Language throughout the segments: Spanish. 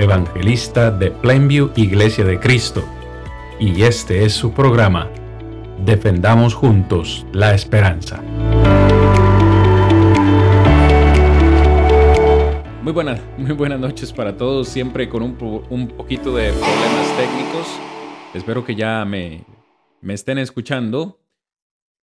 evangelista de Plainview Iglesia de Cristo, y este es su programa, Defendamos Juntos la Esperanza. Muy buenas, muy buenas noches para todos, siempre con un, poquito de problemas técnicos. Espero que ya me, me estén escuchando.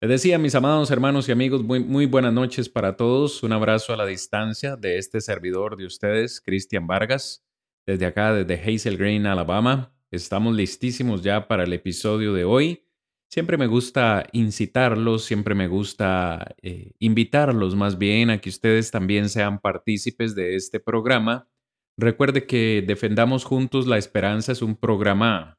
Les decía, mis amados hermanos y amigos, muy buenas noches para todos. Un abrazo a la distancia de este servidor de ustedes, Cristian Vargas, desde acá, desde Hazel Green, Alabama. Estamos listísimos ya para el episodio de hoy. Siempre me gusta incitarlos, siempre me gusta eh, invitarlos más bien a que ustedes también sean partícipes de este programa. Recuerde que Defendamos Juntos la Esperanza es un programa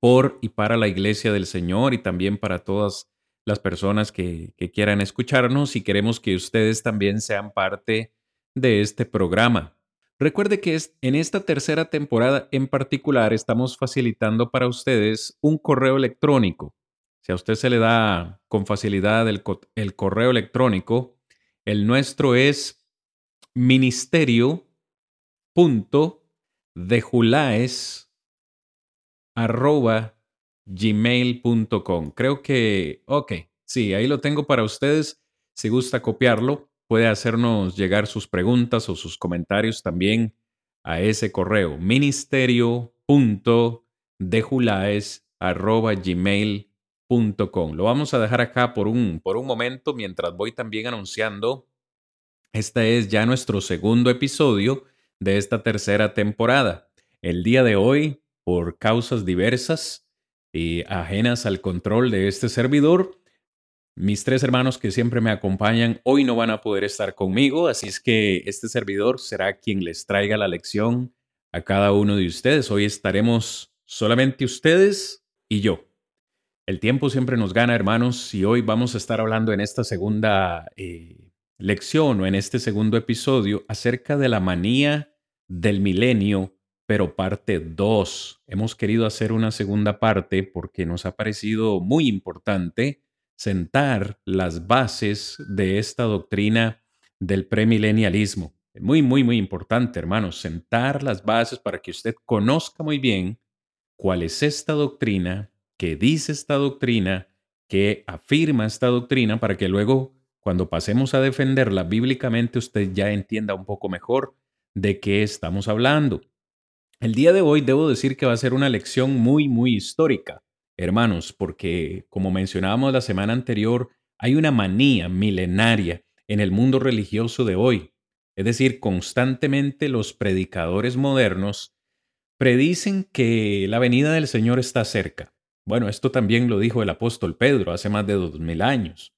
por y para la Iglesia del Señor y también para todas las personas que, quieran escucharnos y queremos que ustedes también sean parte de este programa. Recuerde que en esta tercera temporada en particular estamos facilitando para ustedes un correo electrónico. Si a usted se le da con facilidad el, correo electrónico, el nuestro es arroba gmail.com. Creo que, ok, sí, ahí lo tengo para ustedes. Si gusta copiarlo, puede hacernos llegar sus preguntas o sus comentarios también a ese correo ministerio.dejulaes.gmail.com. Lo vamos a dejar acá por un, por un momento mientras voy también anunciando. Este es ya nuestro segundo episodio de esta tercera temporada. El día de hoy, por causas diversas, y ajenas al control de este servidor. Mis tres hermanos que siempre me acompañan hoy no van a poder estar conmigo, así es que este servidor será quien les traiga la lección a cada uno de ustedes. Hoy estaremos solamente ustedes y yo. El tiempo siempre nos gana, hermanos, y hoy vamos a estar hablando en esta segunda eh, lección o en este segundo episodio acerca de la manía del milenio pero parte 2. Hemos querido hacer una segunda parte porque nos ha parecido muy importante sentar las bases de esta doctrina del premilenialismo. Muy, muy, muy importante, hermanos, sentar las bases para que usted conozca muy bien cuál es esta doctrina, qué dice esta doctrina, qué afirma esta doctrina, para que luego, cuando pasemos a defenderla bíblicamente, usted ya entienda un poco mejor de qué estamos hablando. El día de hoy debo decir que va a ser una lección muy, muy histórica, hermanos, porque como mencionábamos la semana anterior, hay una manía milenaria en el mundo religioso de hoy. Es decir, constantemente los predicadores modernos predicen que la venida del Señor está cerca. Bueno, esto también lo dijo el apóstol Pedro hace más de dos mil años.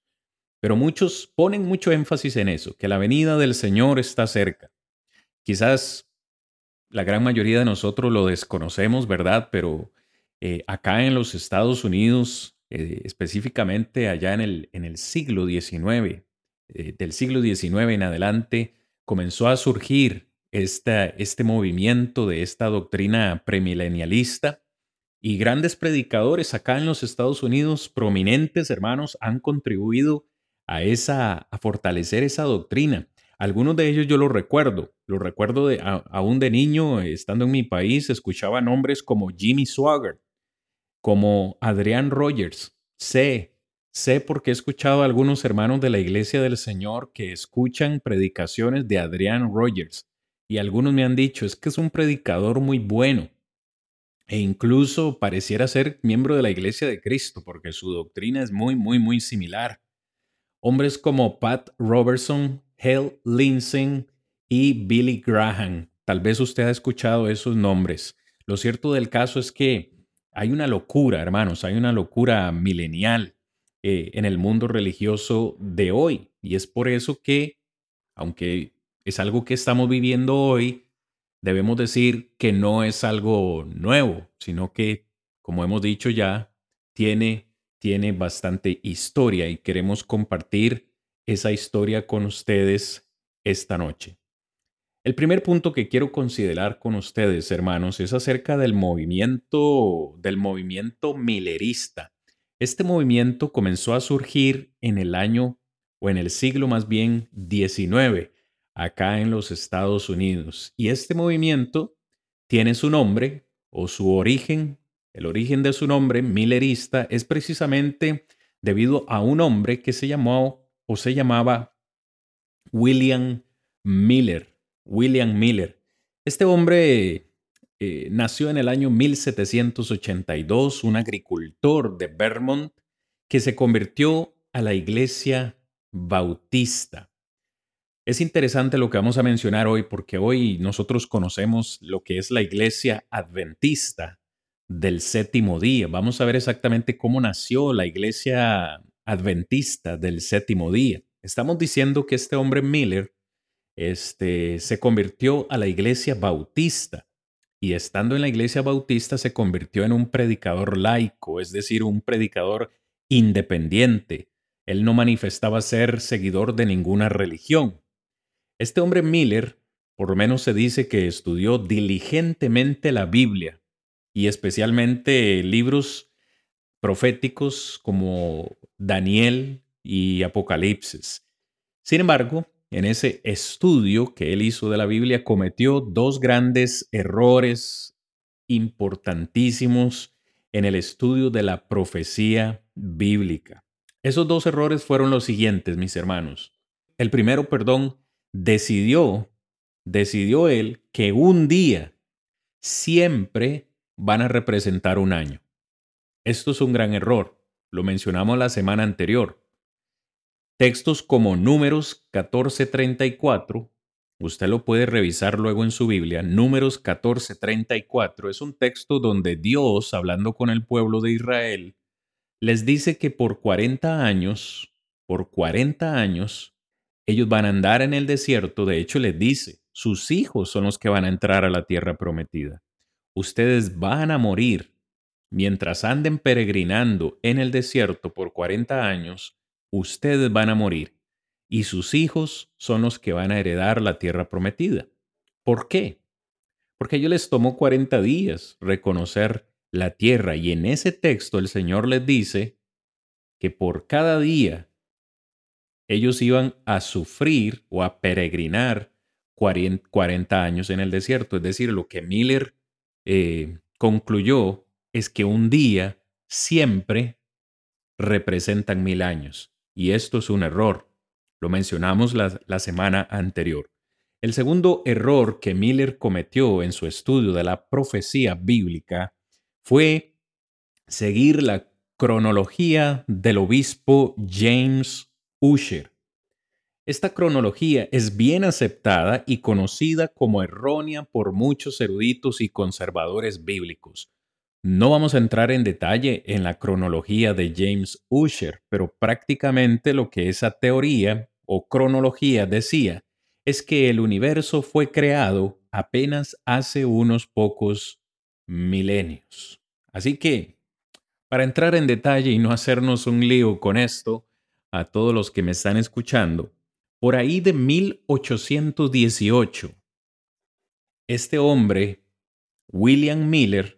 Pero muchos ponen mucho énfasis en eso, que la venida del Señor está cerca. Quizás la gran mayoría de nosotros lo desconocemos, ¿verdad? Pero eh, acá en los Estados Unidos, eh, específicamente allá en el, siglo XIX, eh, del siglo XIX en adelante, comenzó a surgir este movimiento de esta doctrina premilenialista y grandes predicadores acá en los Estados Unidos, prominentes hermanos, han contribuido a, esa, a fortalecer esa doctrina. Algunos de ellos yo los recuerdo, los recuerdo aún de niño, estando en mi país, escuchaba nombres como Jimmy Swagger, como Adrian Rogers. Sé, sé porque he escuchado a algunos hermanos de la Iglesia del Señor que escuchan predicaciones de Adrian Rogers y algunos me han dicho, es que es un predicador muy bueno e incluso pareciera ser miembro de la Iglesia de Cristo porque su doctrina es muy, muy, muy similar. Hombres como Pat Robertson, Hale Lindsey y Billy Graham. Tal vez usted ha escuchado esos nombres. Lo cierto del caso es que hay una locura, hermanos, hay una locura milenial eh, en el mundo religioso de hoy. Y es por eso que, aunque es algo que estamos viviendo hoy, debemos decir que no es algo nuevo, sino que, como hemos dicho ya, tiene, tiene bastante historia y queremos compartir esa historia con ustedes esta noche. El primer punto que quiero considerar con ustedes, hermanos, es acerca del movimiento del movimiento millerista. Este movimiento comenzó a surgir en el año o en el siglo más bien 19 acá en los Estados Unidos. Y este movimiento tiene su nombre o su origen, el origen de su nombre, millerista, es precisamente debido a un hombre que se llamó o se llamaba William Miller. William Miller. Este hombre eh, nació en el año 1782, un agricultor de Vermont que se convirtió a la iglesia bautista. Es interesante lo que vamos a mencionar hoy porque hoy nosotros conocemos lo que es la iglesia adventista del séptimo día. Vamos a ver exactamente cómo nació la iglesia adventista del séptimo día. Estamos diciendo que este hombre Miller este, se convirtió a la iglesia bautista y estando en la iglesia bautista se convirtió en un predicador laico, es decir, un predicador independiente. Él no manifestaba ser seguidor de ninguna religión. Este hombre Miller, por lo menos se dice que estudió diligentemente la Biblia y especialmente libros proféticos como Daniel y Apocalipsis. Sin embargo, en ese estudio que él hizo de la Biblia cometió dos grandes errores importantísimos en el estudio de la profecía bíblica. Esos dos errores fueron los siguientes, mis hermanos. El primero, perdón, decidió, decidió él que un día siempre van a representar un año. Esto es un gran error. Lo mencionamos la semana anterior. Textos como Números 14:34, usted lo puede revisar luego en su Biblia. Números 14:34 es un texto donde Dios, hablando con el pueblo de Israel, les dice que por 40 años, por 40 años, ellos van a andar en el desierto, de hecho les dice, sus hijos son los que van a entrar a la tierra prometida. Ustedes van a morir mientras anden peregrinando en el desierto por 40 años, ustedes van a morir y sus hijos son los que van a heredar la tierra prometida. ¿Por qué? Porque a ellos les tomó 40 días reconocer la tierra y en ese texto el Señor les dice que por cada día ellos iban a sufrir o a peregrinar 40 años en el desierto. Es decir, lo que Miller eh, concluyó es que un día siempre representan mil años. Y esto es un error. Lo mencionamos la, semana anterior. El segundo error que Miller cometió en su estudio de la profecía bíblica fue seguir la cronología del obispo James Usher. Esta cronología es bien aceptada y conocida como errónea por muchos eruditos y conservadores bíblicos. No vamos a entrar en detalle en la cronología de James Usher, pero prácticamente lo que esa teoría o cronología decía es que el universo fue creado apenas hace unos pocos milenios. Así que, para entrar en detalle y no hacernos un lío con esto, a todos los que me están escuchando, por ahí de 1818, este hombre, William Miller,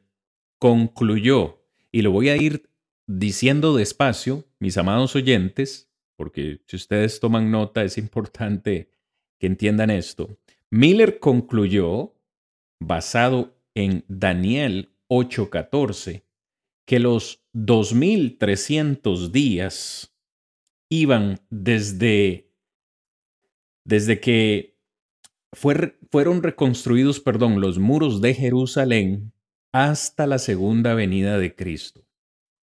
concluyó, y lo voy a ir diciendo despacio, mis amados oyentes, porque si ustedes toman nota es importante que entiendan esto. Miller concluyó, basado en Daniel 8:14, que los 2300 días iban desde, desde que fueron reconstruidos, perdón, los muros de Jerusalén hasta la segunda venida de Cristo.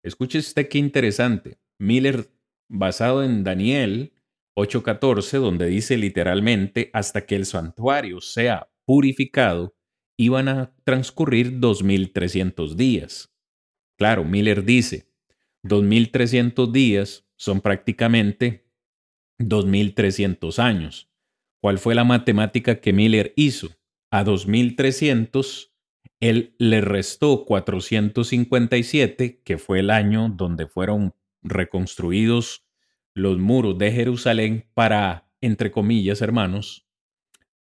Escuche usted qué interesante. Miller, basado en Daniel 8:14, donde dice literalmente, hasta que el santuario sea purificado, iban a transcurrir 2300 días. Claro, Miller dice, 2300 días son prácticamente 2.300 años. ¿Cuál fue la matemática que Miller hizo? a 2300, él le restó 457, que fue el año donde fueron reconstruidos los muros de Jerusalén para, entre comillas, hermanos,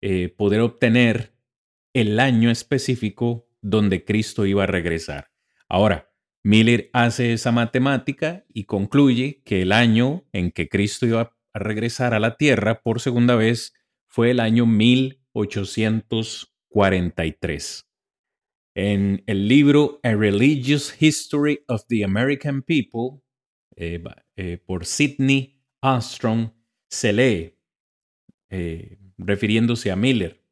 eh, poder obtener el año específico donde Cristo iba a regresar. Ahora, Miller hace esa matemática y concluye que el año en que Cristo iba a regresar a la tierra por segunda vez fue el año 1843. En el libro A Religious History of the American People, eh, eh, por Sidney Armstrong, se lee, eh, refiriéndose a Miller,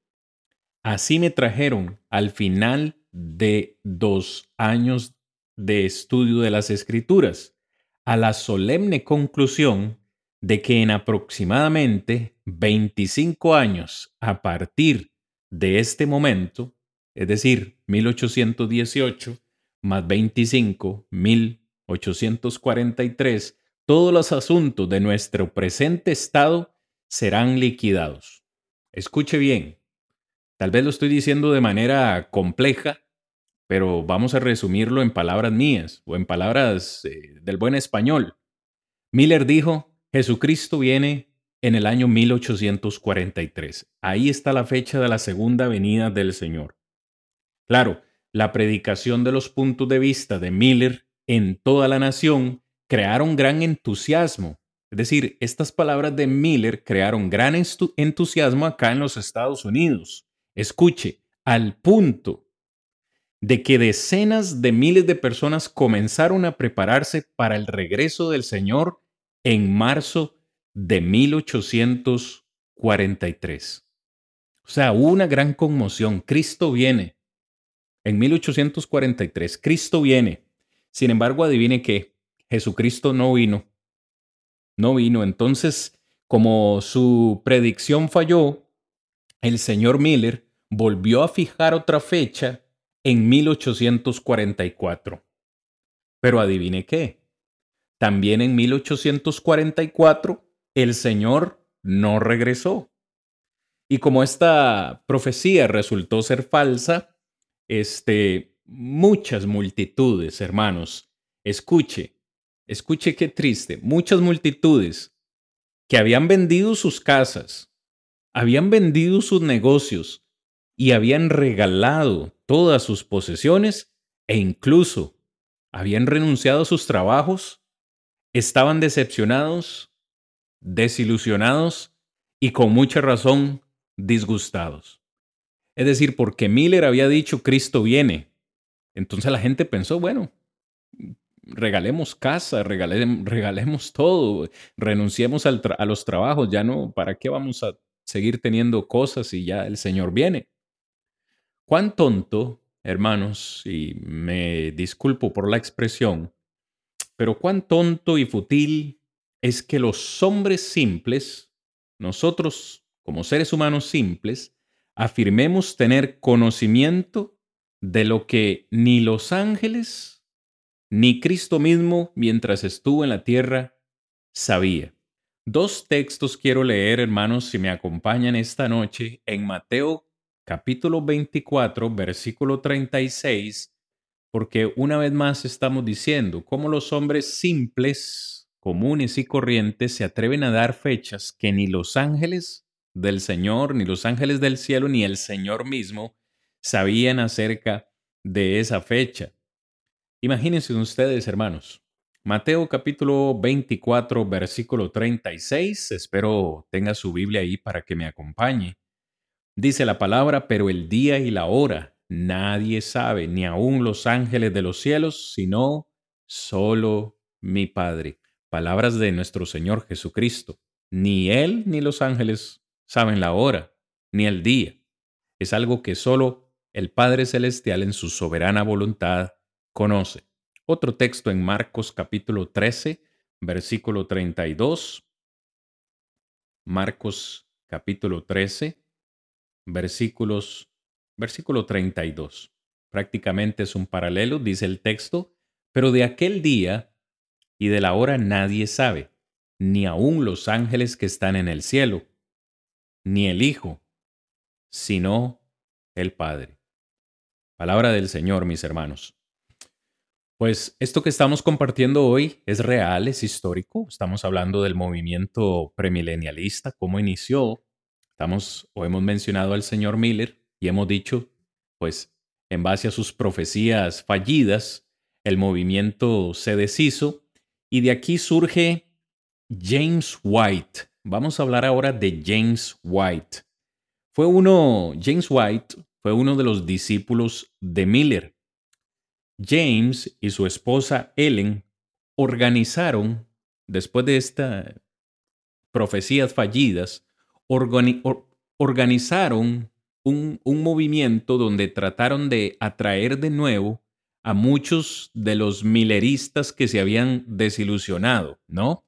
así me trajeron al final de dos años de estudio de las escrituras a la solemne conclusión de que en aproximadamente 25 años a partir de este momento, es decir, 1818 más 25, 1843, todos los asuntos de nuestro presente estado serán liquidados. Escuche bien, tal vez lo estoy diciendo de manera compleja, pero vamos a resumirlo en palabras mías o en palabras eh, del buen español. Miller dijo, Jesucristo viene en el año 1843. Ahí está la fecha de la segunda venida del Señor. Claro, la predicación de los puntos de vista de Miller en toda la nación crearon gran entusiasmo. Es decir, estas palabras de Miller crearon gran entusiasmo acá en los Estados Unidos. Escuche, al punto de que decenas de miles de personas comenzaron a prepararse para el regreso del Señor en marzo de 1843. O sea, una gran conmoción. Cristo viene. En 1843, Cristo viene. Sin embargo, adivine que Jesucristo no vino. No vino. Entonces, como su predicción falló, el señor Miller volvió a fijar otra fecha en 1844. Pero adivine qué. También en 1844 el Señor no regresó. Y como esta profecía resultó ser falsa, este, muchas multitudes, hermanos, escuche, escuche qué triste, muchas multitudes que habían vendido sus casas, habían vendido sus negocios y habían regalado todas sus posesiones e incluso habían renunciado a sus trabajos, estaban decepcionados desilusionados y con mucha razón disgustados. Es decir, porque Miller había dicho Cristo viene. Entonces la gente pensó, bueno, regalemos casa, regalemos, todo, renunciemos a los trabajos, ya no, ¿para qué vamos a seguir teniendo cosas si ya el Señor viene? Cuán tonto, hermanos, y me disculpo por la expresión, pero cuán tonto y fútil es que los hombres simples, nosotros como seres humanos simples, afirmemos tener conocimiento de lo que ni los ángeles ni Cristo mismo mientras estuvo en la tierra sabía. Dos textos quiero leer, hermanos, si me acompañan esta noche en Mateo capítulo 24, versículo 36, porque una vez más estamos diciendo cómo los hombres simples comunes y corrientes se atreven a dar fechas que ni los ángeles del Señor, ni los ángeles del cielo, ni el Señor mismo sabían acerca de esa fecha. Imagínense ustedes, hermanos. Mateo capítulo 24, versículo 36. Espero tenga su Biblia ahí para que me acompañe. Dice la palabra, pero el día y la hora nadie sabe, ni aun los ángeles de los cielos, sino solo mi Padre. Palabras de nuestro Señor Jesucristo. Ni Él ni los ángeles saben la hora, ni el día. Es algo que solo el Padre Celestial en su soberana voluntad conoce. Otro texto en Marcos capítulo 13, versículo 32. Marcos capítulo 13, versículos, versículo 32. Prácticamente es un paralelo, dice el texto, pero de aquel día y de la hora nadie sabe, ni aun los ángeles que están en el cielo, ni el Hijo, sino el Padre. Palabra del Señor, mis hermanos. Pues esto que estamos compartiendo hoy es real, es histórico. Estamos hablando del movimiento premilenialista, cómo inició. Estamos o hemos mencionado al señor Miller y hemos dicho, pues en base a sus profecías fallidas, el movimiento se deshizo y de aquí surge James White. Vamos a hablar ahora de James White. Fue uno, James White fue uno de los discípulos de Miller. James y su esposa Ellen organizaron, después de estas profecías fallidas, organizaron un, un movimiento donde trataron de atraer de nuevo a muchos de los mileristas que se habían desilusionado, ¿no?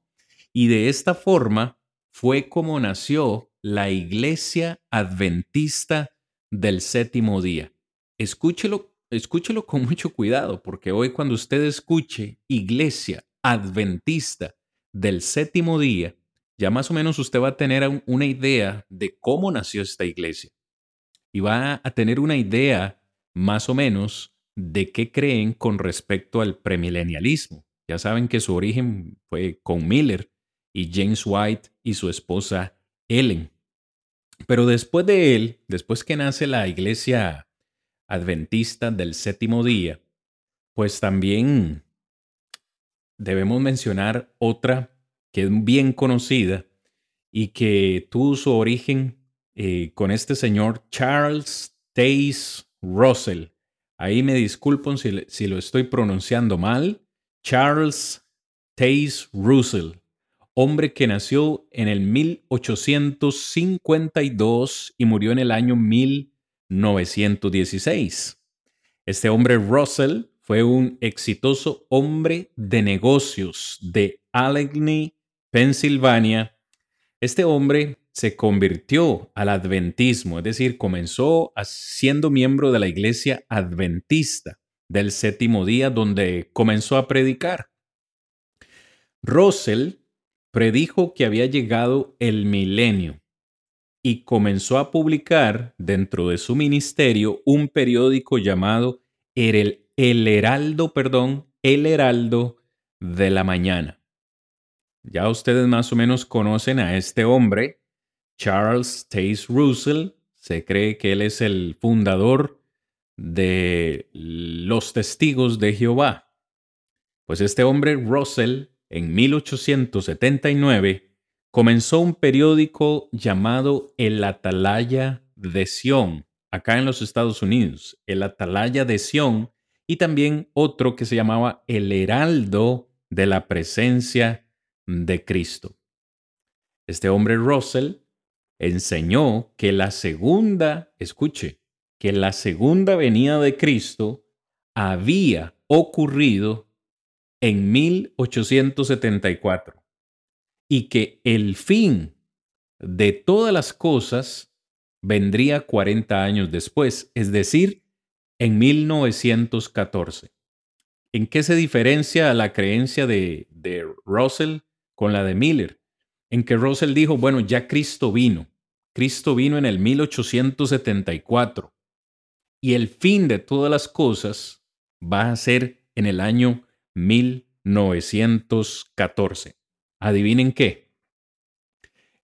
Y de esta forma fue como nació la Iglesia Adventista del séptimo día. Escúchelo, escúchelo con mucho cuidado, porque hoy cuando usted escuche Iglesia Adventista del séptimo día, ya más o menos usted va a tener una idea de cómo nació esta iglesia. Y va a tener una idea más o menos de qué creen con respecto al premilenialismo. Ya saben que su origen fue con Miller y James White y su esposa Ellen. Pero después de él, después que nace la iglesia adventista del séptimo día, pues también debemos mencionar otra que es bien conocida y que tuvo su origen eh, con este señor Charles Taze Russell. Ahí me disculpo si, si lo estoy pronunciando mal. Charles Taze Russell hombre que nació en el 1852 y murió en el año 1916. Este hombre Russell fue un exitoso hombre de negocios de Allegheny, Pensilvania. Este hombre se convirtió al adventismo, es decir, comenzó siendo miembro de la iglesia adventista del séptimo día donde comenzó a predicar. Russell predijo que había llegado el milenio y comenzó a publicar dentro de su ministerio un periódico llamado El, Heraldo, perdón, El Heraldo de la Mañana. Ya ustedes más o menos conocen a este hombre, Charles Taze Russell. Se cree que él es el fundador de los testigos de Jehová. Pues este hombre, Russell, en 1879, comenzó un periódico llamado El Atalaya de Sion, acá en los Estados Unidos, El Atalaya de Sion, y también otro que se llamaba El Heraldo de la Presencia de Cristo. Este hombre Russell enseñó que la segunda, escuche, que la segunda venida de Cristo había ocurrido en 1874 y que el fin de todas las cosas vendría 40 años después, es decir, en 1914. ¿En qué se diferencia la creencia de, de Russell con la de Miller? En que Russell dijo, bueno, ya Cristo vino. Cristo vino en el 1874 y el fin de todas las cosas va a ser en el año 1914. ¿Adivinen qué?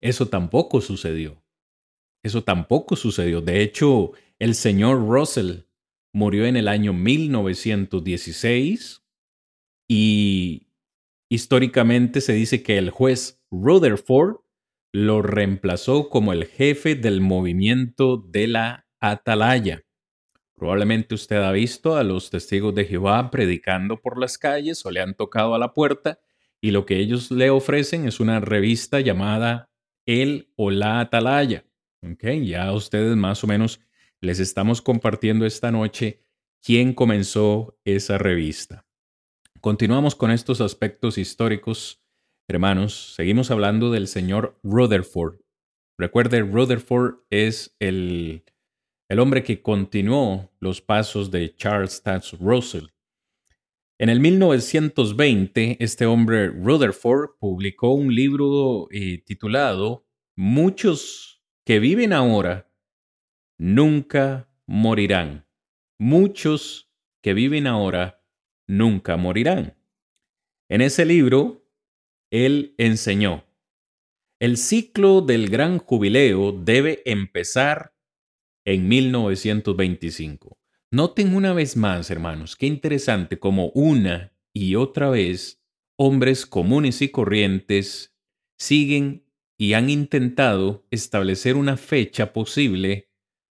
Eso tampoco sucedió. Eso tampoco sucedió. De hecho, el señor Russell murió en el año 1916 y históricamente se dice que el juez Rutherford lo reemplazó como el jefe del movimiento de la Atalaya. Probablemente usted ha visto a los testigos de Jehová predicando por las calles o le han tocado a la puerta y lo que ellos le ofrecen es una revista llamada El o la Atalaya. Okay, ya a ustedes más o menos les estamos compartiendo esta noche quién comenzó esa revista. Continuamos con estos aspectos históricos, hermanos. Seguimos hablando del señor Rutherford. Recuerde, Rutherford es el el hombre que continuó los pasos de Charles Taze Russell. En el 1920, este hombre Rutherford publicó un libro eh, titulado Muchos que viven ahora nunca morirán. Muchos que viven ahora nunca morirán. En ese libro, él enseñó, el ciclo del gran jubileo debe empezar en 1925. Noten una vez más, hermanos, qué interesante como una y otra vez hombres comunes y corrientes siguen y han intentado establecer una fecha posible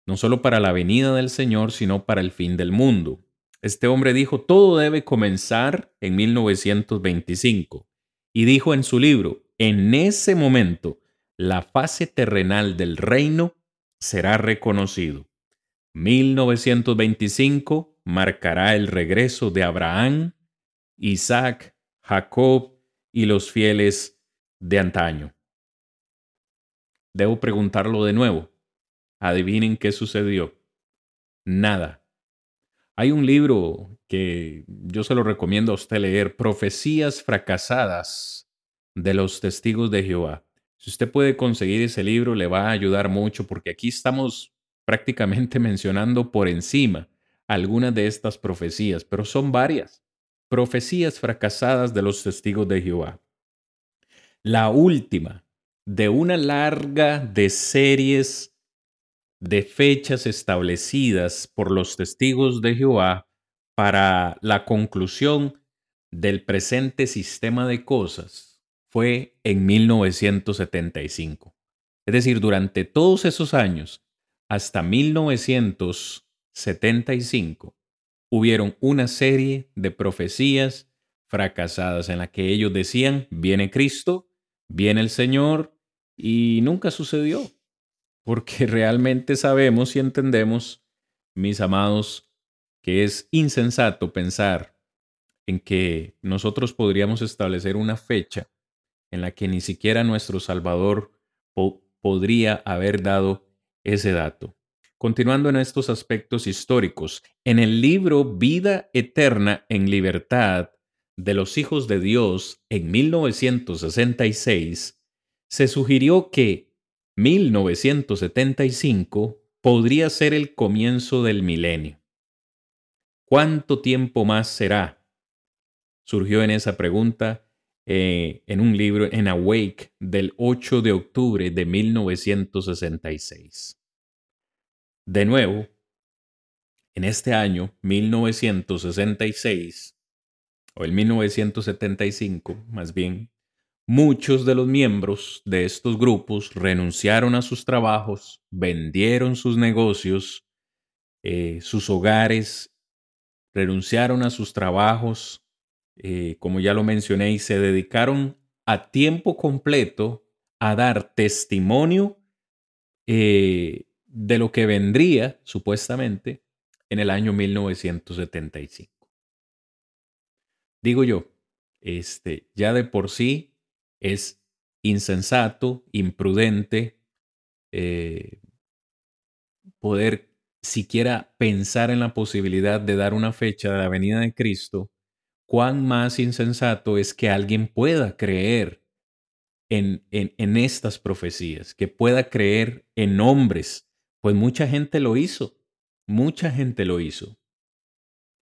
no solo para la venida del Señor, sino para el fin del mundo. Este hombre dijo, todo debe comenzar en 1925. Y dijo en su libro, en ese momento, la fase terrenal del reino será reconocido. 1925 marcará el regreso de Abraham, Isaac, Jacob y los fieles de antaño. Debo preguntarlo de nuevo. Adivinen qué sucedió. Nada. Hay un libro que yo se lo recomiendo a usted leer, Profecías fracasadas de los testigos de Jehová. Si usted puede conseguir ese libro, le va a ayudar mucho porque aquí estamos prácticamente mencionando por encima algunas de estas profecías, pero son varias. Profecías fracasadas de los testigos de Jehová. La última de una larga de series de fechas establecidas por los testigos de Jehová para la conclusión del presente sistema de cosas fue en 1975. Es decir, durante todos esos años, hasta 1975, hubieron una serie de profecías fracasadas en la que ellos decían, viene Cristo, viene el Señor, y nunca sucedió, porque realmente sabemos y entendemos, mis amados, que es insensato pensar en que nosotros podríamos establecer una fecha en la que ni siquiera nuestro Salvador podría haber dado ese dato. Continuando en estos aspectos históricos, en el libro Vida Eterna en Libertad de los Hijos de Dios en 1966, se sugirió que 1975 podría ser el comienzo del milenio. ¿Cuánto tiempo más será? Surgió en esa pregunta eh, en un libro en Awake del 8 de octubre de 1966. De nuevo, en este año, 1966, o el 1975 más bien, Muchos de los miembros de estos grupos renunciaron a sus trabajos, vendieron sus negocios, eh, sus hogares, renunciaron a sus trabajos, eh, como ya lo mencioné, y se dedicaron a tiempo completo a dar testimonio eh, de lo que vendría, supuestamente, en el año 1975. Digo yo, este, ya de por sí es insensato, imprudente, eh, poder siquiera pensar en la posibilidad de dar una fecha de la venida de Cristo, cuán más insensato es que alguien pueda creer en, en, en estas profecías, que pueda creer en hombres, pues mucha gente lo hizo, mucha gente lo hizo.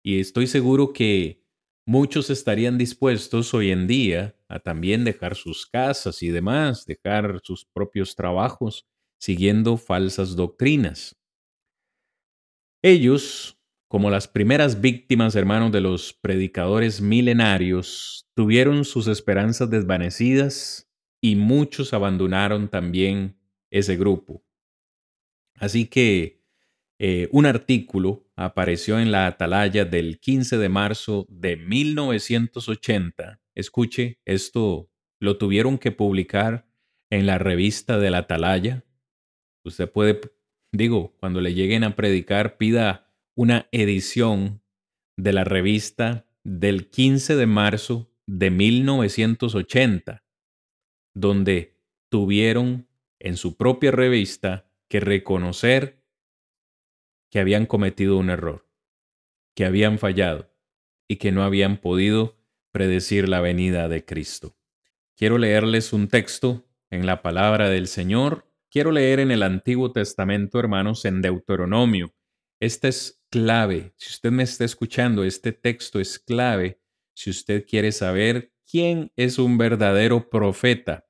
Y estoy seguro que muchos estarían dispuestos hoy en día a también dejar sus casas y demás, dejar sus propios trabajos, siguiendo falsas doctrinas. Ellos, como las primeras víctimas, hermanos, de los predicadores milenarios, tuvieron sus esperanzas desvanecidas y muchos abandonaron también ese grupo. Así que eh, un artículo apareció en la Atalaya del 15 de marzo de 1980. Escuche, esto lo tuvieron que publicar en la revista de la Atalaya. Usted puede, digo, cuando le lleguen a predicar, pida una edición de la revista del 15 de marzo de 1980, donde tuvieron en su propia revista que reconocer que habían cometido un error, que habían fallado y que no habían podido predecir la venida de Cristo. Quiero leerles un texto en la palabra del Señor. Quiero leer en el Antiguo Testamento, hermanos, en Deuteronomio, Esta es clave. Si usted me está escuchando, este texto es clave si usted quiere saber quién es un verdadero profeta.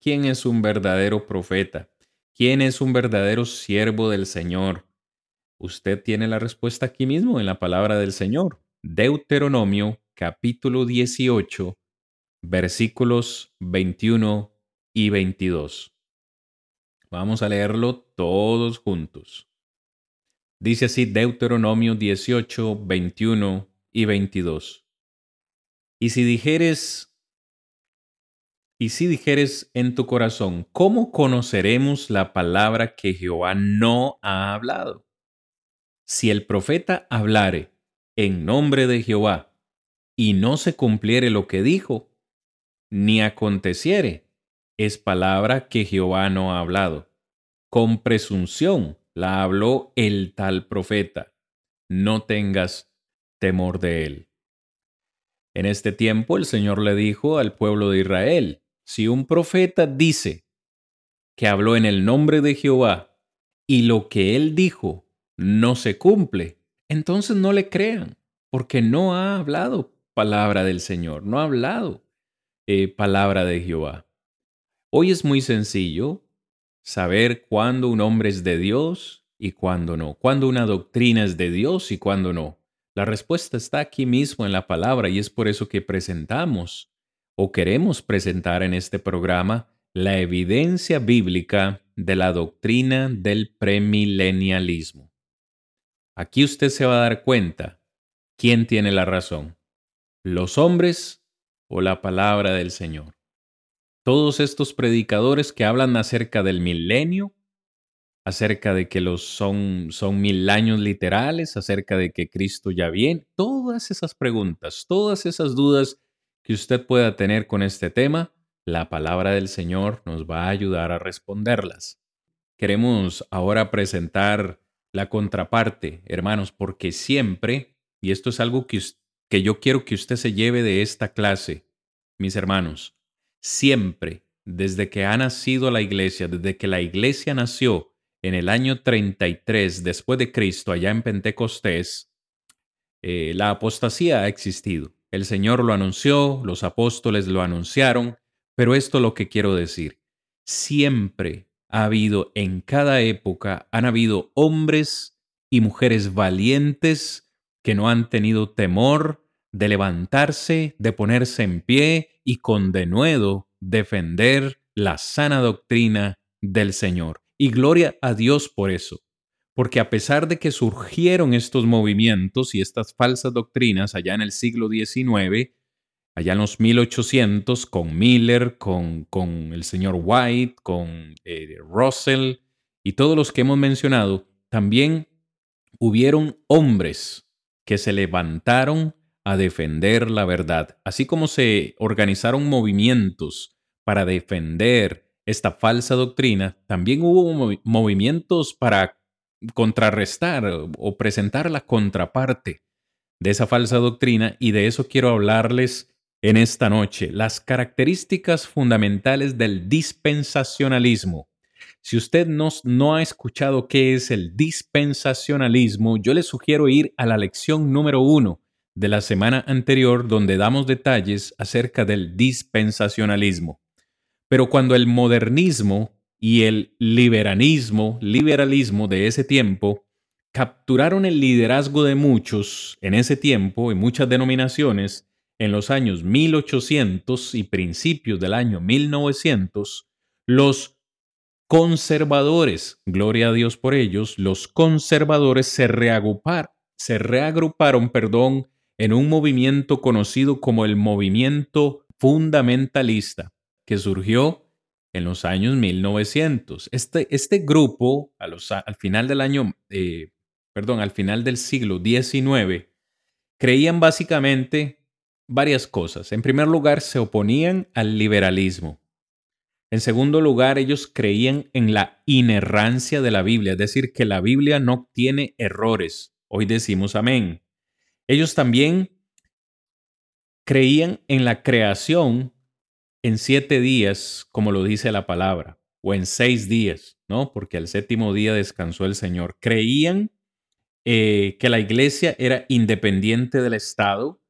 ¿Quién es un verdadero profeta? ¿Quién es un verdadero siervo del Señor? Usted tiene la respuesta aquí mismo en la palabra del Señor. Deuteronomio capítulo 18, versículos 21 y 22. Vamos a leerlo todos juntos. Dice así Deuteronomio 18, 21 y 22. Y si dijeres y si dijeres en tu corazón, ¿cómo conoceremos la palabra que Jehová no ha hablado? Si el profeta hablare en nombre de Jehová y no se cumpliere lo que dijo, ni aconteciere, es palabra que Jehová no ha hablado. Con presunción la habló el tal profeta. No tengas temor de él. En este tiempo el Señor le dijo al pueblo de Israel, si un profeta dice que habló en el nombre de Jehová y lo que él dijo no se cumple, entonces no le crean, porque no ha hablado palabra del Señor, no ha hablado eh, palabra de Jehová. Hoy es muy sencillo saber cuándo un hombre es de Dios y cuándo no, cuándo una doctrina es de Dios y cuándo no. La respuesta está aquí mismo en la palabra y es por eso que presentamos o queremos presentar en este programa la evidencia bíblica de la doctrina del premilenialismo. Aquí usted se va a dar cuenta quién tiene la razón, los hombres o la palabra del Señor. Todos estos predicadores que hablan acerca del milenio, acerca de que los son, son mil años literales, acerca de que Cristo ya viene, todas esas preguntas, todas esas dudas que usted pueda tener con este tema, la palabra del Señor nos va a ayudar a responderlas. Queremos ahora presentar la contraparte, hermanos, porque siempre, y esto es algo que, que yo quiero que usted se lleve de esta clase, mis hermanos, siempre, desde que ha nacido la iglesia, desde que la iglesia nació en el año 33 después de Cristo, allá en Pentecostés, eh, la apostasía ha existido. El Señor lo anunció, los apóstoles lo anunciaron, pero esto es lo que quiero decir. Siempre ha habido, en cada época, han habido hombres y mujeres valientes que no han tenido temor de levantarse, de ponerse en pie y con denuedo defender la sana doctrina del Señor. Y gloria a Dios por eso porque a pesar de que surgieron estos movimientos y estas falsas doctrinas allá en el siglo XIX, allá en los 1800, con Miller, con, con el señor White, con eh, Russell y todos los que hemos mencionado, también hubieron hombres que se levantaron a defender la verdad, así como se organizaron movimientos para defender esta falsa doctrina, también hubo movimientos para contrarrestar o presentar la contraparte de esa falsa doctrina y de eso quiero hablarles en esta noche, las características fundamentales del dispensacionalismo. Si usted no, no, ha escuchado qué es el dispensacionalismo, yo le sugiero ir a la lección número uno de la semana anterior donde damos detalles acerca del dispensacionalismo. Pero cuando el modernismo y el liberalismo, de ese tiempo capturaron el liderazgo de muchos en ese tiempo, en muchas denominaciones, en los años 1800 y principios del año 1900, los conservadores, gloria a Dios por ellos, los conservadores se, se reagruparon perdón, en un movimiento conocido como el movimiento fundamentalista, que surgió en los años 1900. Este, este grupo, al final del año, eh, perdón, al final del siglo XIX, creían básicamente varias cosas. En primer lugar, se oponían al liberalismo. En segundo lugar, ellos creían en la inerrancia de la Biblia, es decir, que la Biblia no tiene errores. Hoy decimos amén. Ellos también creían en la creación en siete días, como lo dice la palabra, o en seis días, ¿no? Porque al séptimo día descansó el Señor. Creían eh, que la iglesia era independiente del Estado,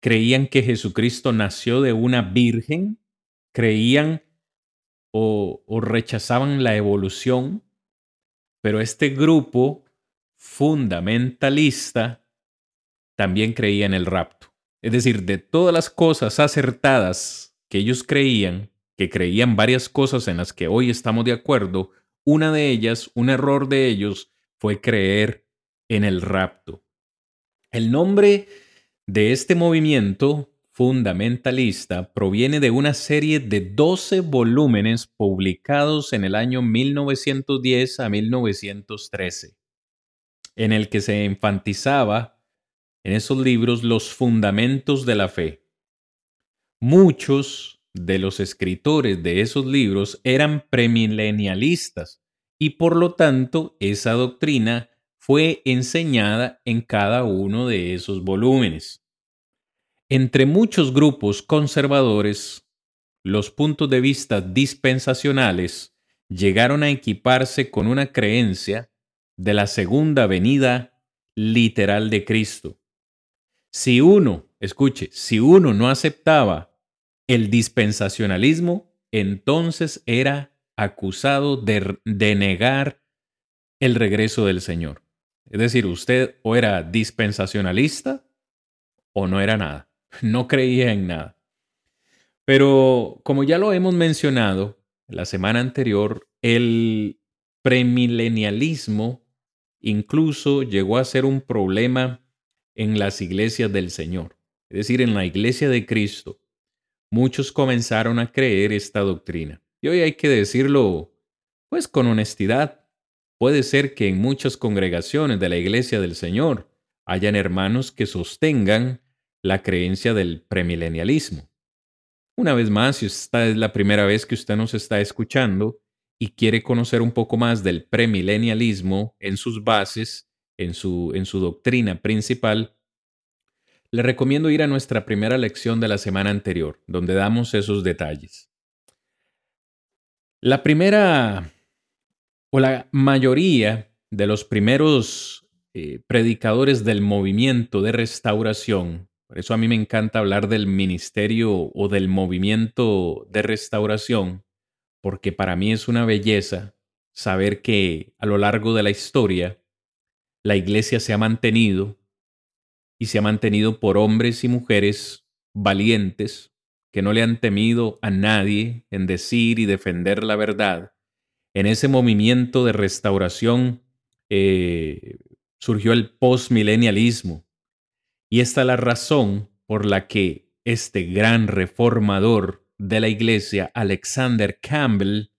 creían que Jesucristo nació de una virgen, creían o, o rechazaban la evolución, pero este grupo fundamentalista también creía en el rapto. Es decir, de todas las cosas acertadas que ellos creían, que creían varias cosas en las que hoy estamos de acuerdo, una de ellas, un error de ellos, fue creer en el rapto. El nombre de este movimiento fundamentalista proviene de una serie de 12 volúmenes publicados en el año 1910 a 1913, en el que se enfatizaba en esos libros los fundamentos de la fe. Muchos de los escritores de esos libros eran premilenialistas y por lo tanto esa doctrina fue enseñada en cada uno de esos volúmenes. Entre muchos grupos conservadores, los puntos de vista dispensacionales llegaron a equiparse con una creencia de la segunda venida literal de Cristo. Si uno, escuche, si uno no aceptaba el dispensacionalismo, entonces era acusado de, negar el regreso del Señor. Es decir, usted o era dispensacionalista o no era nada. No creía en nada. Pero como ya lo hemos mencionado la semana anterior, el premilenialismo incluso llegó a ser un problema en las iglesias del Señor, es decir, en la iglesia de Cristo. Muchos comenzaron a creer esta doctrina. Y hoy hay que decirlo, pues con honestidad, Puede ser que en muchas congregaciones de la Iglesia del Señor hayan hermanos que sostengan la creencia del premilenialismo. Una vez más, si esta es la primera vez que usted nos está escuchando y quiere conocer un poco más del premilenialismo en sus bases, en su, en su doctrina principal, le recomiendo ir a nuestra primera lección de la semana anterior, donde damos esos detalles. La primera o la mayoría de los primeros eh, predicadores del movimiento de restauración, por eso a mí me encanta hablar del ministerio o del movimiento de restauración, porque para mí es una belleza saber que a lo largo de la historia la iglesia se ha mantenido y se ha mantenido por hombres y mujeres valientes que no le han temido a nadie en decir y defender la verdad en ese movimiento de restauración eh, surgió el postmilenialismo. Y esta es la razón por la que este gran reformador de la iglesia, Alexander Campbell,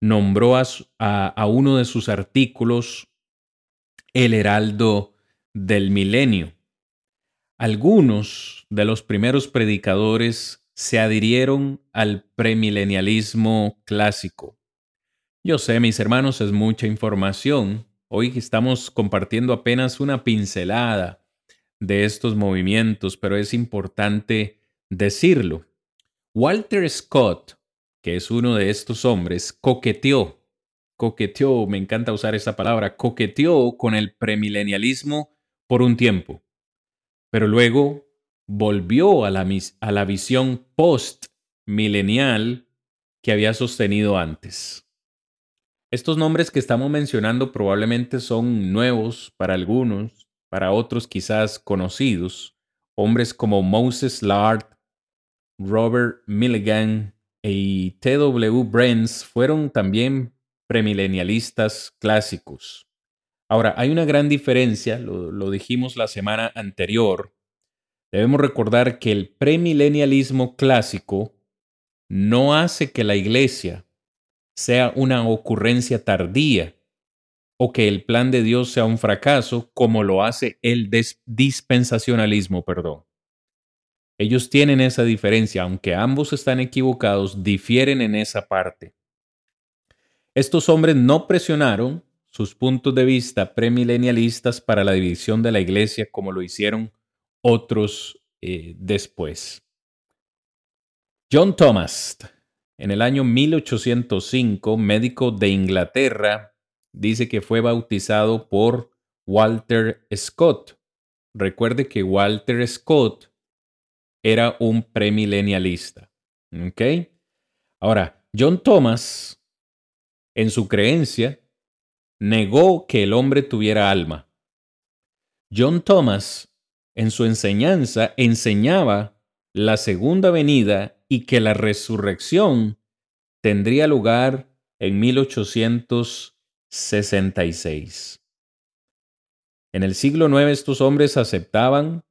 nombró a, a uno de sus artículos el heraldo del milenio. Algunos de los primeros predicadores se adhirieron al premilenialismo clásico. Yo sé, mis hermanos, es mucha información. Hoy estamos compartiendo apenas una pincelada de estos movimientos, pero es importante decirlo. Walter Scott, que es uno de estos hombres, coqueteó, coqueteó, me encanta usar esa palabra, coqueteó con el premilenialismo por un tiempo, pero luego volvió a la, visión post-milenial que había sostenido antes. Estos nombres que estamos mencionando probablemente son nuevos para algunos, para otros quizás conocidos. Hombres como Moses Lard, Robert Milligan y T.W. Brents fueron también premilenialistas clásicos. Ahora, hay una gran diferencia, lo, lo dijimos la semana anterior. Debemos recordar que el premilenialismo clásico no hace que la iglesia sea una ocurrencia tardía o que el plan de Dios sea un fracaso como lo hace el dispensacionalismo, perdón. Ellos tienen esa diferencia, aunque ambos están equivocados, difieren en esa parte. Estos hombres no presionaron sus puntos de vista premilenialistas para la división de la iglesia como lo hicieron otros eh, después. John Thomas en el año 1805, médico de Inglaterra, dice que fue bautizado por Walter Scott. Recuerde que Walter Scott era un premilenialista. ¿Ok? Ahora, John Thomas, en su creencia, negó que el hombre tuviera alma. John Thomas, en su enseñanza, enseñaba la segunda venida y que la resurrección tendría lugar en 1866. En el siglo IX estos hombres aceptaban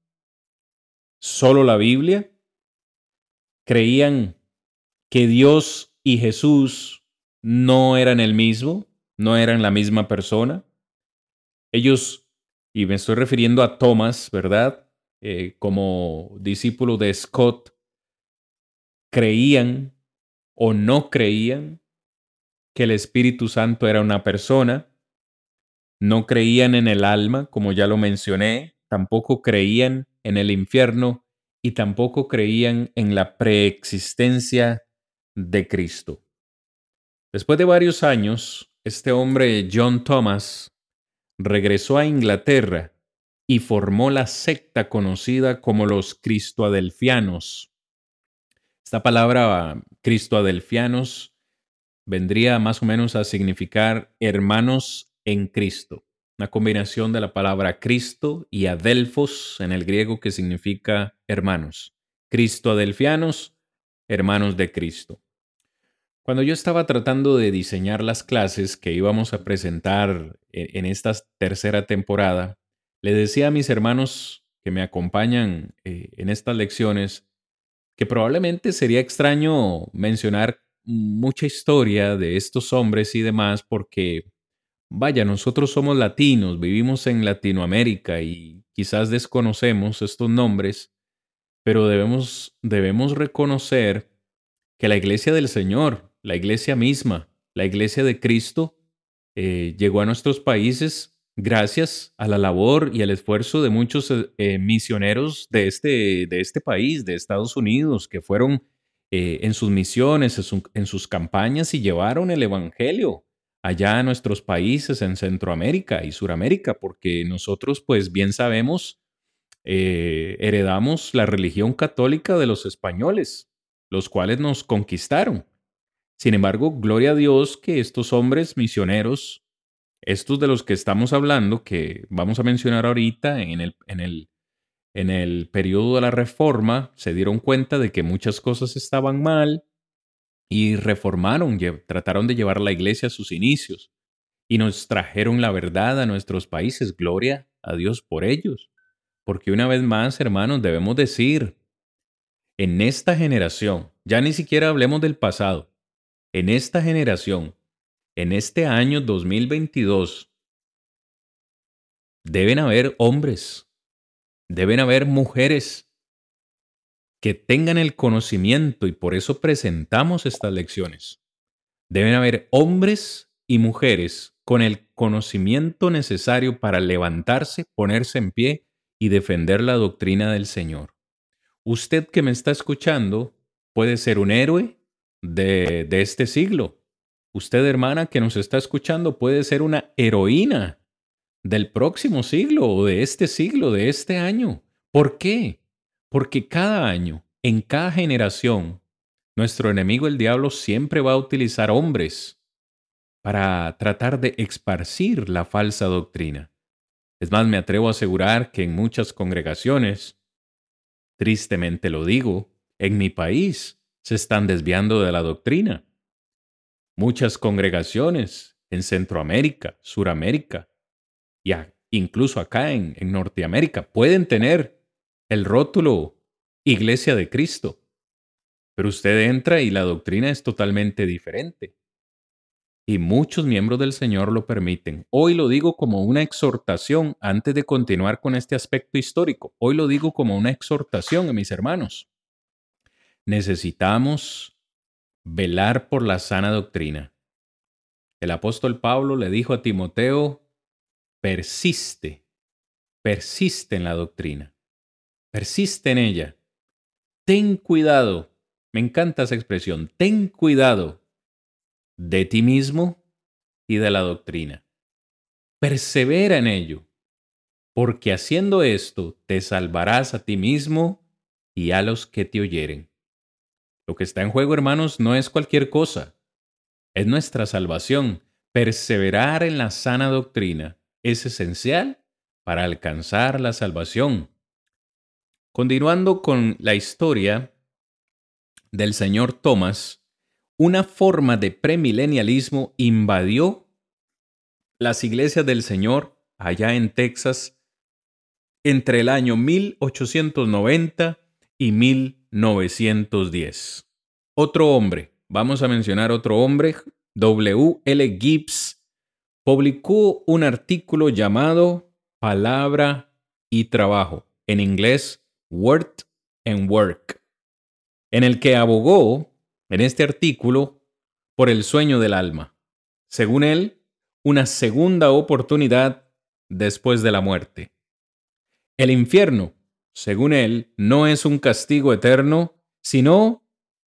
solo la Biblia, creían que Dios y Jesús no eran el mismo, no eran la misma persona. Ellos, y me estoy refiriendo a Thomas, ¿verdad? Eh, como discípulo de Scott, creían o no creían que el Espíritu Santo era una persona, no creían en el alma, como ya lo mencioné, tampoco creían en el infierno y tampoco creían en la preexistencia de Cristo. Después de varios años, este hombre John Thomas regresó a Inglaterra y formó la secta conocida como los cristoadelfianos. Esta palabra cristoadelfianos vendría más o menos a significar hermanos en Cristo una combinación de la palabra Cristo y Adelfos en el griego que significa hermanos. Cristo Adelfianos, hermanos de Cristo. Cuando yo estaba tratando de diseñar las clases que íbamos a presentar en esta tercera temporada, le decía a mis hermanos que me acompañan eh, en estas lecciones que probablemente sería extraño mencionar mucha historia de estos hombres y demás porque Vaya, nosotros somos latinos, vivimos en Latinoamérica y quizás desconocemos estos nombres, pero debemos, debemos reconocer que la iglesia del Señor, la iglesia misma, la iglesia de Cristo, eh, llegó a nuestros países gracias a la labor y al esfuerzo de muchos eh, eh, misioneros de este, de este país, de Estados Unidos, que fueron en sus misiones, en sus campañas y llevaron el Evangelio allá a nuestros países en Centroamérica y Suramérica, porque nosotros, pues bien sabemos, eh, heredamos la religión católica de los españoles, los cuales nos conquistaron. Sin embargo, gloria a Dios que estos hombres misioneros, estos de los que estamos hablando, que vamos a mencionar ahorita en el, en el, en el periodo de la reforma, se dieron cuenta de que muchas cosas estaban mal, y reformaron, trataron de llevar la iglesia a sus inicios y nos trajeron la verdad a nuestros países. Gloria a Dios por ellos. Porque una vez más, hermanos, debemos decir, en esta generación, ya ni siquiera hablemos del pasado, en esta generación, en este año 2022, deben haber hombres, deben haber mujeres que tengan el conocimiento y por eso presentamos estas lecciones. Deben haber hombres y mujeres con el conocimiento necesario para levantarse, ponerse en pie y defender la doctrina del Señor. Usted que me está escuchando puede ser un héroe de, de este siglo. Usted, hermana, que nos está escuchando, puede ser una heroína del próximo siglo o de este siglo, de este año. ¿Por qué? Porque cada año, en cada generación, nuestro enemigo el diablo siempre va a utilizar hombres para tratar de esparcir la falsa doctrina. Es más, me atrevo a asegurar que en muchas congregaciones, tristemente lo digo, en mi país se están desviando de la doctrina. Muchas congregaciones en Centroamérica, Suramérica y incluso acá en, en Norteamérica pueden tener el rótulo Iglesia de Cristo. Pero usted entra y la doctrina es totalmente diferente. Y muchos miembros del Señor lo permiten. Hoy lo digo como una exhortación antes de continuar con este aspecto histórico. Hoy lo digo como una exhortación a mis hermanos. Necesitamos velar por la sana doctrina. El apóstol Pablo le dijo a Timoteo, persiste, persiste en la doctrina. Persiste en ella. Ten cuidado. Me encanta esa expresión. Ten cuidado de ti mismo y de la doctrina. Persevera en ello. porque haciendo esto te salvarás a ti mismo y a los que te oyeren. Lo que está en juego, hermanos, no es cualquier cosa, es nuestra salvación. Perseverar en la sana doctrina es esencial para alcanzar la salvación. Continuando con la historia del señor Thomas, una forma de premilenialismo invadió las iglesias del Señor allá en Texas entre el año 1890 y 1910. Otro hombre, vamos a mencionar otro hombre, W. L. Gibbs, publicó un artículo llamado Palabra y Trabajo, en inglés Word and Work, en el que abogó en este artículo por el sueño del alma. Según él, una segunda oportunidad después de la muerte. El infierno, según él, no es un castigo eterno, sino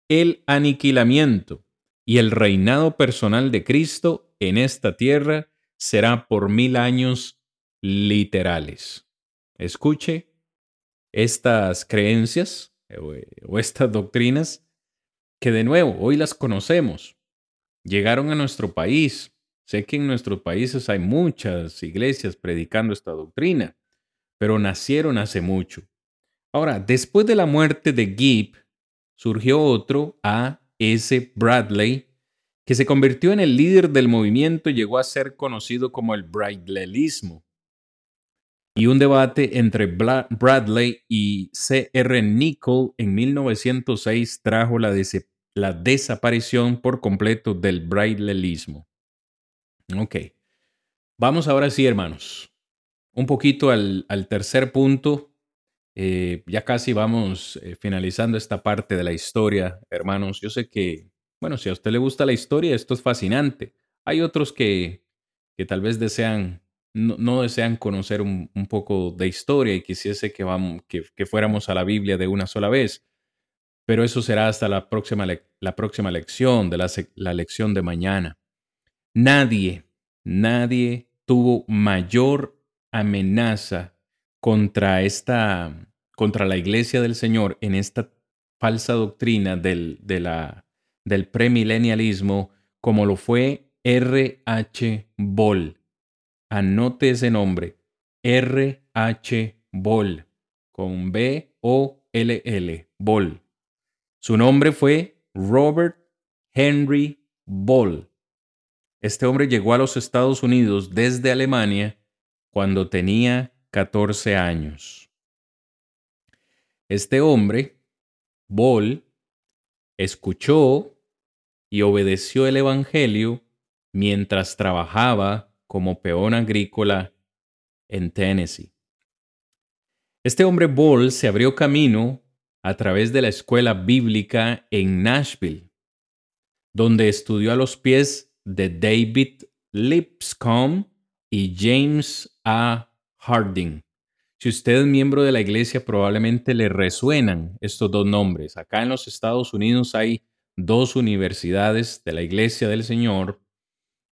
el aniquilamiento, y el reinado personal de Cristo en esta tierra será por mil años literales. Escuche estas creencias o estas doctrinas que de nuevo hoy las conocemos. Llegaron a nuestro país. Sé que en nuestros países hay muchas iglesias predicando esta doctrina pero nacieron hace mucho. Ahora, después de la muerte de Gibb, surgió otro, A. S. Bradley, que se convirtió en el líder del movimiento y llegó a ser conocido como el Bradleyismo. Y un debate entre Bradley y C. R. Nichol en 1906 trajo la, la desaparición por completo del Bradleyismo. Ok. Vamos ahora sí, hermanos un poquito al, tercer punto. Eh, ya casi vamos eh, finalizando esta parte de la historia, hermanos. Yo sé que, bueno, si a usted le gusta la historia, esto es fascinante. Hay otros que, que tal vez desean, no, desean conocer un, poco de historia y quisiese que, vamos, que, fuéramos a la Biblia de una sola vez. Pero eso será hasta la próxima, la próxima lección, de la, la lección de mañana. Nadie, nadie tuvo mayor amenaza contra esta, contra la iglesia del Señor en esta falsa doctrina del, de la, del premilenialismo, como lo fue R. H. Boll. Anote ese nombre, R. H. Boll, con B O L L, Boll. Su nombre fue Robert Henry Boll. Este hombre llegó a los Estados Unidos desde Alemania cuando tenía 14 años. Este hombre, Bol, escuchó y obedeció el Evangelio mientras trabajaba como peón agrícola en Tennessee. Este hombre Ball se abrió camino a través de la escuela bíblica en Nashville, donde estudió a los pies de David Lipscomb y James a Harding. Si usted es miembro de la iglesia, probablemente le resuenan estos dos nombres. Acá en los Estados Unidos hay dos universidades de la iglesia del Señor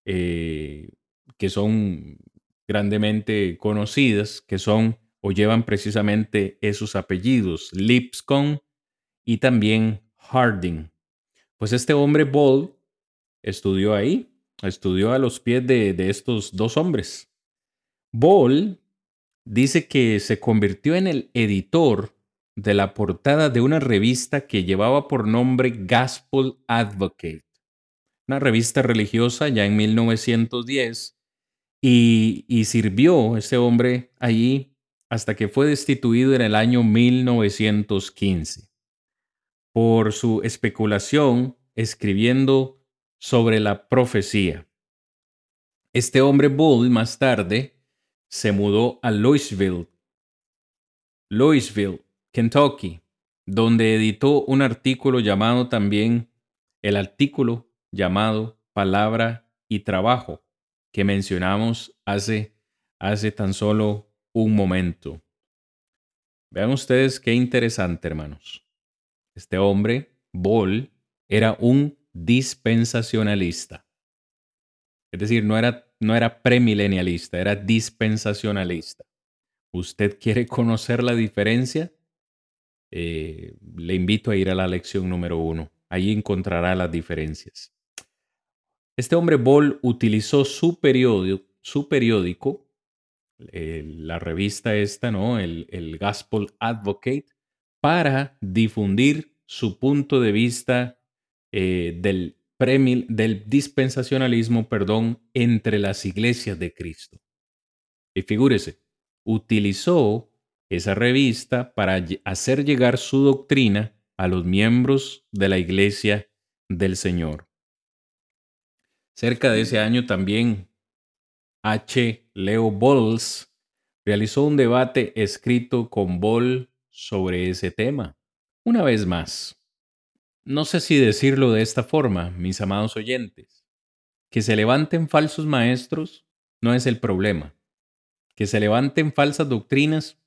eh, que son grandemente conocidas, que son o llevan precisamente esos apellidos, Lipscomb y también Harding. Pues este hombre Ball estudió ahí, estudió a los pies de, de estos dos hombres. Ball dice que se convirtió en el editor de la portada de una revista que llevaba por nombre Gospel Advocate, una revista religiosa ya en 1910, y, y sirvió ese hombre allí hasta que fue destituido en el año 1915 por su especulación escribiendo sobre la profecía. Este hombre Bull más tarde se mudó a Louisville, Louisville, Kentucky, donde editó un artículo llamado también, el artículo llamado Palabra y Trabajo, que mencionamos hace, hace tan solo un momento. Vean ustedes qué interesante, hermanos. Este hombre, Ball, era un dispensacionalista. Es decir, no era no era premilenialista, era dispensacionalista. ¿Usted quiere conocer la diferencia? Eh, le invito a ir a la lección número uno. Ahí encontrará las diferencias. Este hombre Ball utilizó su periódico, su periódico eh, la revista esta, ¿no? El, el Gospel Advocate, para difundir su punto de vista eh, del, del dispensacionalismo, perdón, entre las iglesias de Cristo. Y figúrese, utilizó esa revista para hacer llegar su doctrina a los miembros de la iglesia del Señor. Cerca de ese año también H. Leo Bowles realizó un debate escrito con Boll sobre ese tema. Una vez más, no sé si decirlo de esta forma, mis amados oyentes. Que se levanten falsos maestros no es el problema. Que se levanten falsas doctrinas,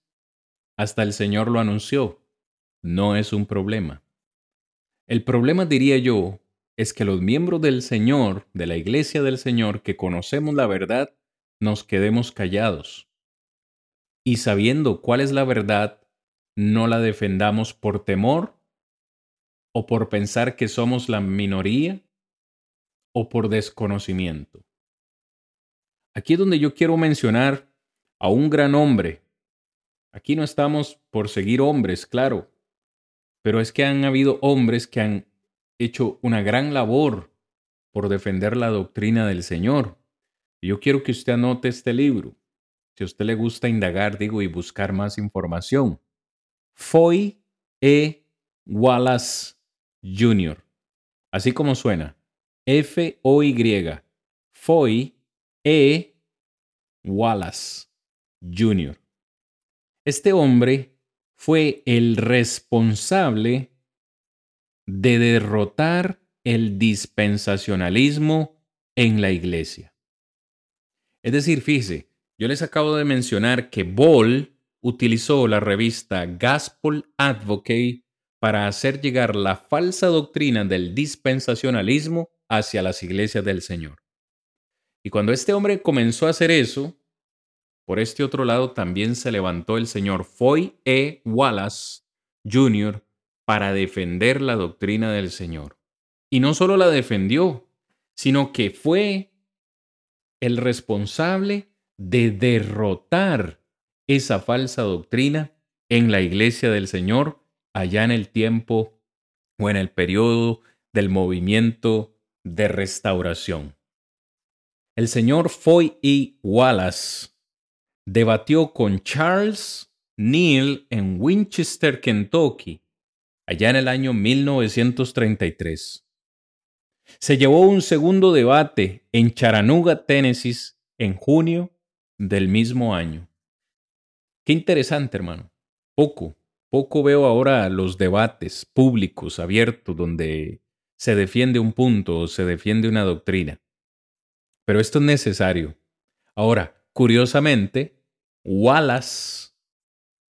hasta el Señor lo anunció, no es un problema. El problema, diría yo, es que los miembros del Señor, de la iglesia del Señor, que conocemos la verdad, nos quedemos callados. Y sabiendo cuál es la verdad, no la defendamos por temor o por pensar que somos la minoría o por desconocimiento. Aquí es donde yo quiero mencionar a un gran hombre. Aquí no estamos por seguir hombres, claro, pero es que han habido hombres que han hecho una gran labor por defender la doctrina del Señor. Yo quiero que usted anote este libro. Si a usted le gusta indagar, digo, y buscar más información. Foy E. Wallace Jr. Así como suena. F-O-Y. Foy E. Wallace Jr. Este hombre fue el responsable de derrotar el dispensacionalismo en la iglesia. Es decir, fíjese, yo les acabo de mencionar que Ball utilizó la revista Gospel Advocate para hacer llegar la falsa doctrina del dispensacionalismo hacia las iglesias del Señor. Y cuando este hombre comenzó a hacer eso, por este otro lado también se levantó el señor Foy E. Wallace Jr. para defender la doctrina del Señor. Y no solo la defendió, sino que fue el responsable de derrotar esa falsa doctrina en la iglesia del Señor allá en el tiempo o en el periodo del movimiento de restauración. El señor Foy E. Wallace debatió con Charles Neal en Winchester, Kentucky, allá en el año 1933 se llevó un segundo debate en Charanuga, Tennessee, en junio del mismo año. Qué interesante, hermano. Poco, poco veo ahora los debates públicos, abiertos, donde se defiende un punto o se defiende una doctrina. Pero esto es necesario. Ahora, curiosamente, Wallace,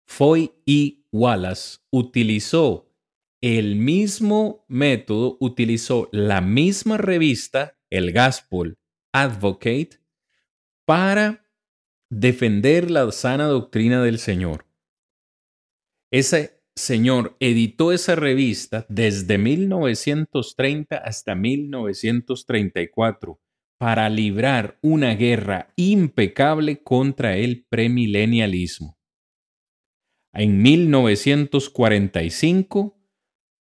Foy y Wallace utilizó el mismo método, utilizó la misma revista, el Gospel Advocate, para defender la sana doctrina del Señor. Ese señor editó esa revista desde 1930 hasta 1934 para librar una guerra impecable contra el premilenialismo. En 1945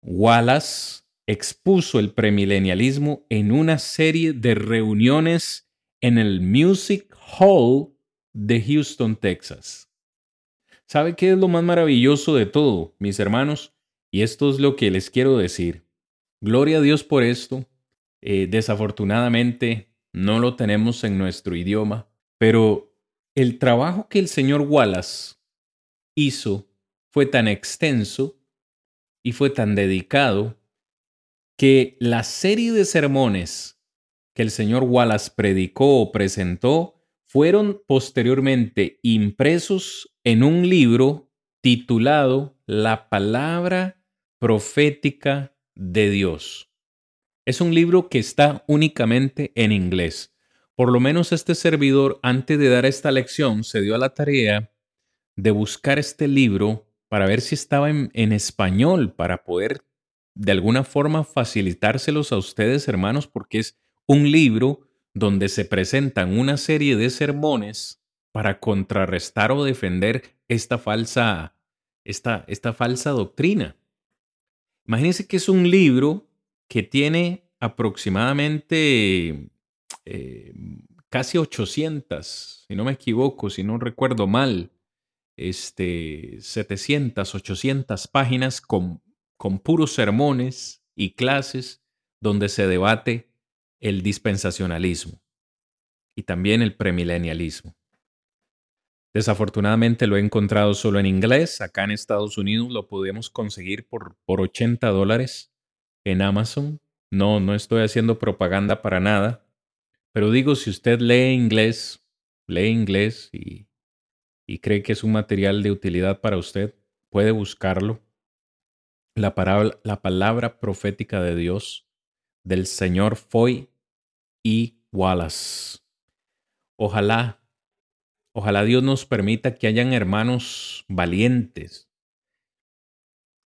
Wallace expuso el premilenialismo en una serie de reuniones en el Music Hall de Houston, Texas. ¿Sabe qué es lo más maravilloso de todo, mis hermanos? Y esto es lo que les quiero decir. Gloria a Dios por esto. Eh, desafortunadamente no lo tenemos en nuestro idioma, pero el trabajo que el señor Wallace hizo fue tan extenso y fue tan dedicado que la serie de sermones que el señor Wallace predicó o presentó fueron posteriormente impresos en un libro titulado La palabra profética de Dios. Es un libro que está únicamente en inglés. Por lo menos este servidor, antes de dar esta lección, se dio a la tarea de buscar este libro para ver si estaba en, en español, para poder de alguna forma facilitárselos a ustedes, hermanos, porque es un libro donde se presentan una serie de sermones para contrarrestar o defender esta falsa, esta, esta falsa doctrina. Imagínense que es un libro que tiene aproximadamente eh, casi 800, si no me equivoco, si no recuerdo mal, este, 700, 800 páginas con, con puros sermones y clases donde se debate el dispensacionalismo y también el premilenialismo. Desafortunadamente lo he encontrado solo en inglés. Acá en Estados Unidos lo podemos conseguir por, por 80 dólares en Amazon. No, no estoy haciendo propaganda para nada. Pero digo, si usted lee inglés, lee inglés y, y cree que es un material de utilidad para usted, puede buscarlo. La, la palabra profética de Dios del señor Foy y Wallace. Ojalá, ojalá Dios nos permita que hayan hermanos valientes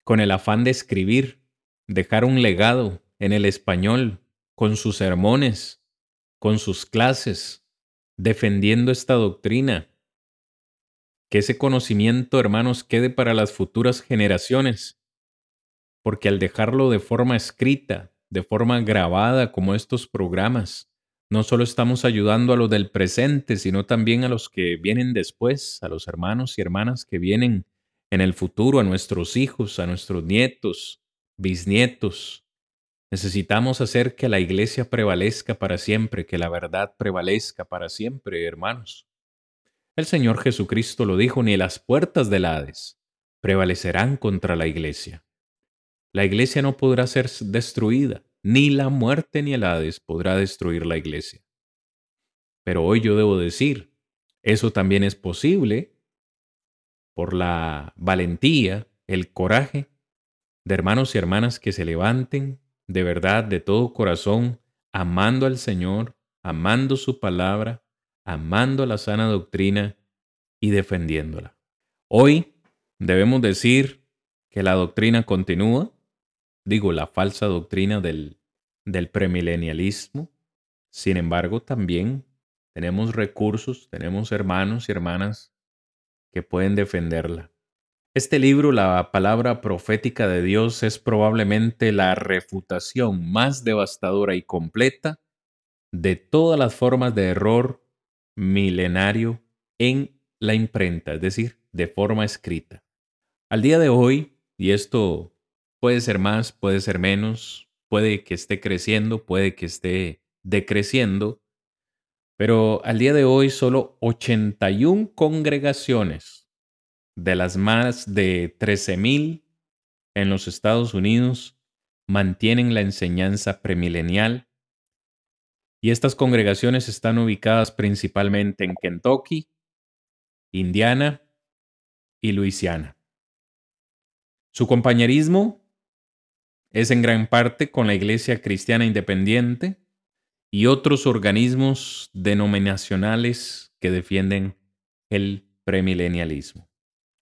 con el afán de escribir, dejar un legado en el español, con sus sermones, con sus clases, defendiendo esta doctrina. Que ese conocimiento, hermanos, quede para las futuras generaciones, porque al dejarlo de forma escrita, de forma grabada como estos programas, no solo estamos ayudando a los del presente, sino también a los que vienen después, a los hermanos y hermanas que vienen en el futuro, a nuestros hijos, a nuestros nietos, bisnietos. Necesitamos hacer que la iglesia prevalezca para siempre, que la verdad prevalezca para siempre, hermanos. El Señor Jesucristo lo dijo, ni las puertas del Hades prevalecerán contra la iglesia. La iglesia no podrá ser destruida, ni la muerte ni el Hades podrá destruir la iglesia. Pero hoy yo debo decir, eso también es posible por la valentía, el coraje de hermanos y hermanas que se levanten de verdad, de todo corazón, amando al Señor, amando su palabra, amando la sana doctrina y defendiéndola. Hoy debemos decir que la doctrina continúa, digo, la falsa doctrina del, del premilenialismo. Sin embargo, también tenemos recursos, tenemos hermanos y hermanas que pueden defenderla. Este libro, la palabra profética de Dios, es probablemente la refutación más devastadora y completa de todas las formas de error milenario en la imprenta, es decir, de forma escrita. Al día de hoy, y esto Puede ser más, puede ser menos, puede que esté creciendo, puede que esté decreciendo, pero al día de hoy solo 81 congregaciones de las más de 13.000 en los Estados Unidos mantienen la enseñanza premilenial y estas congregaciones están ubicadas principalmente en Kentucky, Indiana y Luisiana. Su compañerismo es en gran parte con la Iglesia Cristiana Independiente y otros organismos denominacionales que defienden el premilenialismo.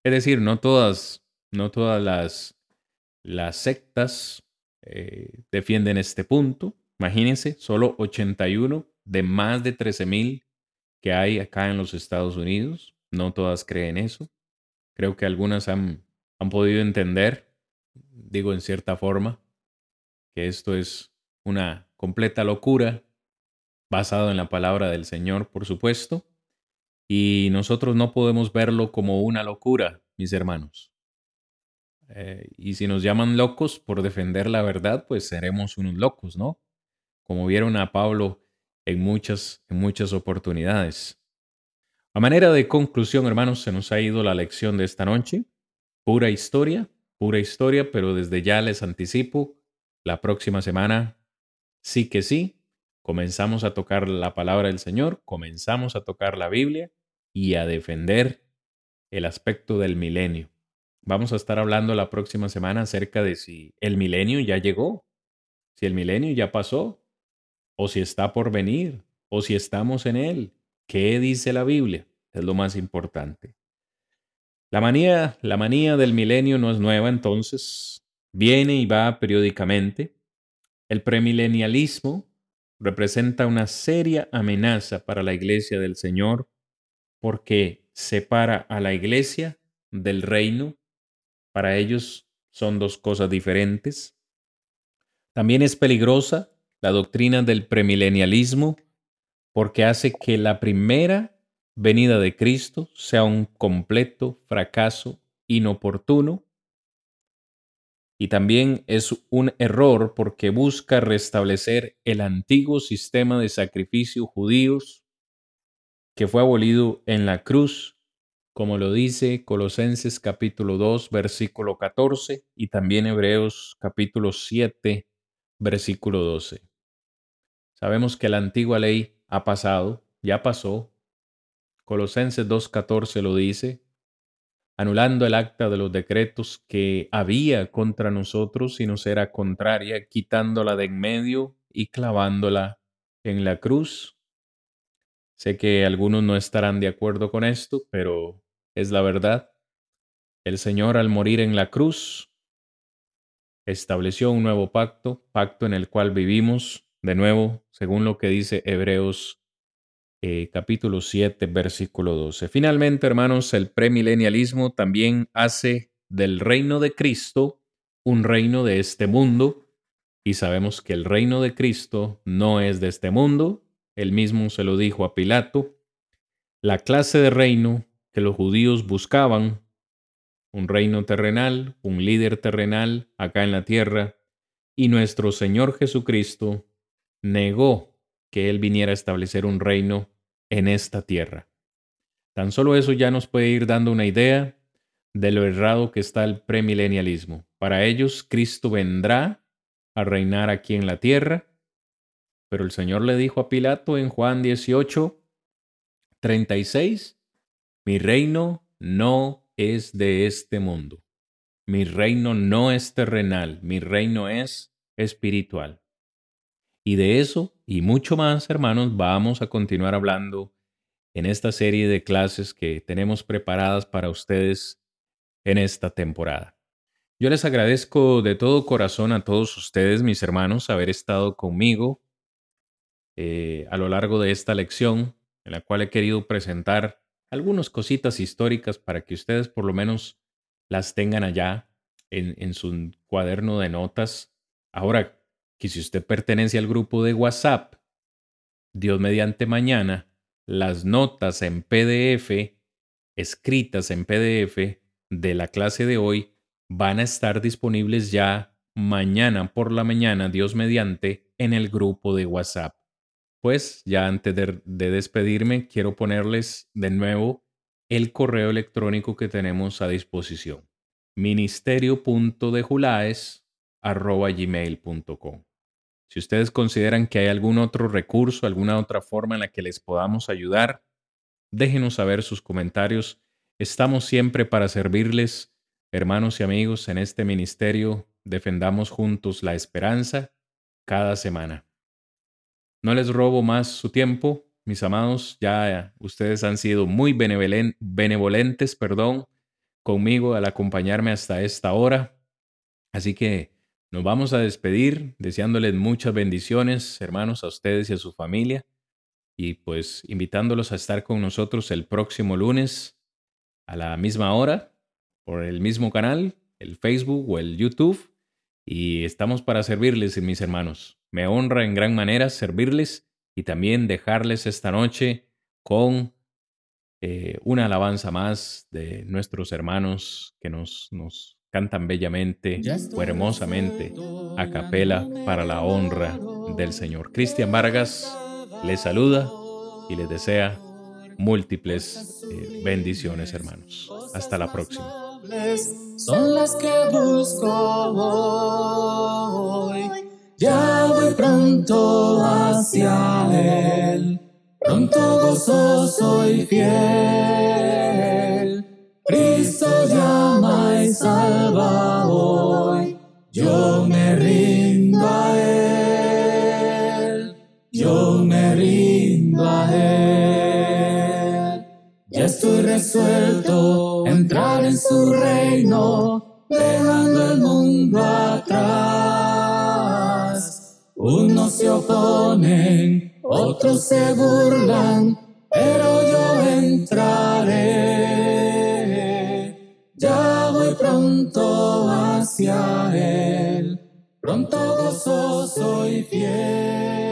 Es decir, no todas, no todas las, las sectas eh, defienden este punto. Imagínense, solo 81 de más de 13.000 que hay acá en los Estados Unidos. No todas creen eso. Creo que algunas han, han podido entender digo en cierta forma, que esto es una completa locura, basado en la palabra del Señor, por supuesto, y nosotros no podemos verlo como una locura, mis hermanos. Eh, y si nos llaman locos por defender la verdad, pues seremos unos locos, ¿no? Como vieron a Pablo en muchas, en muchas oportunidades. A manera de conclusión, hermanos, se nos ha ido la lección de esta noche. Pura historia, pura historia, pero desde ya les anticipo, la próxima semana, sí que sí, comenzamos a tocar la palabra del Señor, comenzamos a tocar la Biblia y a defender el aspecto del milenio. Vamos a estar hablando la próxima semana acerca de si el milenio ya llegó, si el milenio ya pasó, o si está por venir, o si estamos en él. ¿Qué dice la Biblia? Es lo más importante. La manía, la manía del milenio no es nueva, entonces viene y va periódicamente. El premilenialismo representa una seria amenaza para la iglesia del Señor porque separa a la iglesia del reino. Para ellos son dos cosas diferentes. También es peligrosa la doctrina del premilenialismo porque hace que la primera venida de Cristo sea un completo fracaso inoportuno. Y también es un error porque busca restablecer el antiguo sistema de sacrificio judíos que fue abolido en la cruz, como lo dice Colosenses capítulo 2, versículo 14 y también Hebreos capítulo 7, versículo 12. Sabemos que la antigua ley ha pasado, ya pasó, Colosenses 2.14 lo dice, anulando el acta de los decretos que había contra nosotros y nos era contraria, quitándola de en medio y clavándola en la cruz. Sé que algunos no estarán de acuerdo con esto, pero es la verdad. El Señor al morir en la cruz estableció un nuevo pacto, pacto en el cual vivimos de nuevo, según lo que dice Hebreos eh, capítulo 7, versículo 12. Finalmente, hermanos, el premilenialismo también hace del reino de Cristo un reino de este mundo, y sabemos que el reino de Cristo no es de este mundo, él mismo se lo dijo a Pilato, la clase de reino que los judíos buscaban, un reino terrenal, un líder terrenal acá en la tierra, y nuestro Señor Jesucristo negó que Él viniera a establecer un reino en esta tierra. Tan solo eso ya nos puede ir dando una idea de lo errado que está el premilenialismo. Para ellos, Cristo vendrá a reinar aquí en la tierra, pero el Señor le dijo a Pilato en Juan 18, 36, mi reino no es de este mundo. Mi reino no es terrenal, mi reino es espiritual. Y de eso y mucho más, hermanos, vamos a continuar hablando en esta serie de clases que tenemos preparadas para ustedes en esta temporada. Yo les agradezco de todo corazón a todos ustedes, mis hermanos, haber estado conmigo eh, a lo largo de esta lección, en la cual he querido presentar algunas cositas históricas para que ustedes por lo menos las tengan allá en, en su cuaderno de notas. Ahora, que si usted pertenece al grupo de WhatsApp, Dios mediante mañana, las notas en PDF, escritas en PDF de la clase de hoy, van a estar disponibles ya mañana por la mañana, Dios mediante, en el grupo de WhatsApp. Pues ya antes de, despedirme, quiero ponerles de nuevo el correo electrónico que tenemos a disposición. ministerio.dejulaes.gmail.com si ustedes consideran que hay algún otro recurso, alguna otra forma en la que les podamos ayudar, déjenos saber sus comentarios. Estamos siempre para servirles, hermanos y amigos, en este ministerio. Defendamos juntos la esperanza cada semana. No les robo más su tiempo, mis amados. Ya ustedes han sido muy benevolentes, perdón, conmigo al acompañarme hasta esta hora. Así que nos vamos a despedir deseándoles muchas bendiciones, hermanos, a ustedes y a su familia, y pues invitándolos a estar con nosotros el próximo lunes a la misma hora, por el mismo canal, el Facebook o el YouTube, y estamos para servirles, mis hermanos. Me honra en gran manera servirles y también dejarles esta noche con eh, una alabanza más de nuestros hermanos que nos, nos cantan bellamente o hermosamente a capela para la honra del Señor. Cristian Vargas les saluda y les desea múltiples eh, bendiciones, hermanos. Hasta la próxima. Son las que busco hoy. Ya voy pronto hacia Él, pronto gozoso y fiel. Salva hoy, yo me rindo a Él, yo me rindo a Él, ya estoy resuelto entrar en su reino, dejando el mundo atrás. Unos se oponen, otros se burlan, pero yo entraré. Pronto hacia él, pronto gozoso y fiel.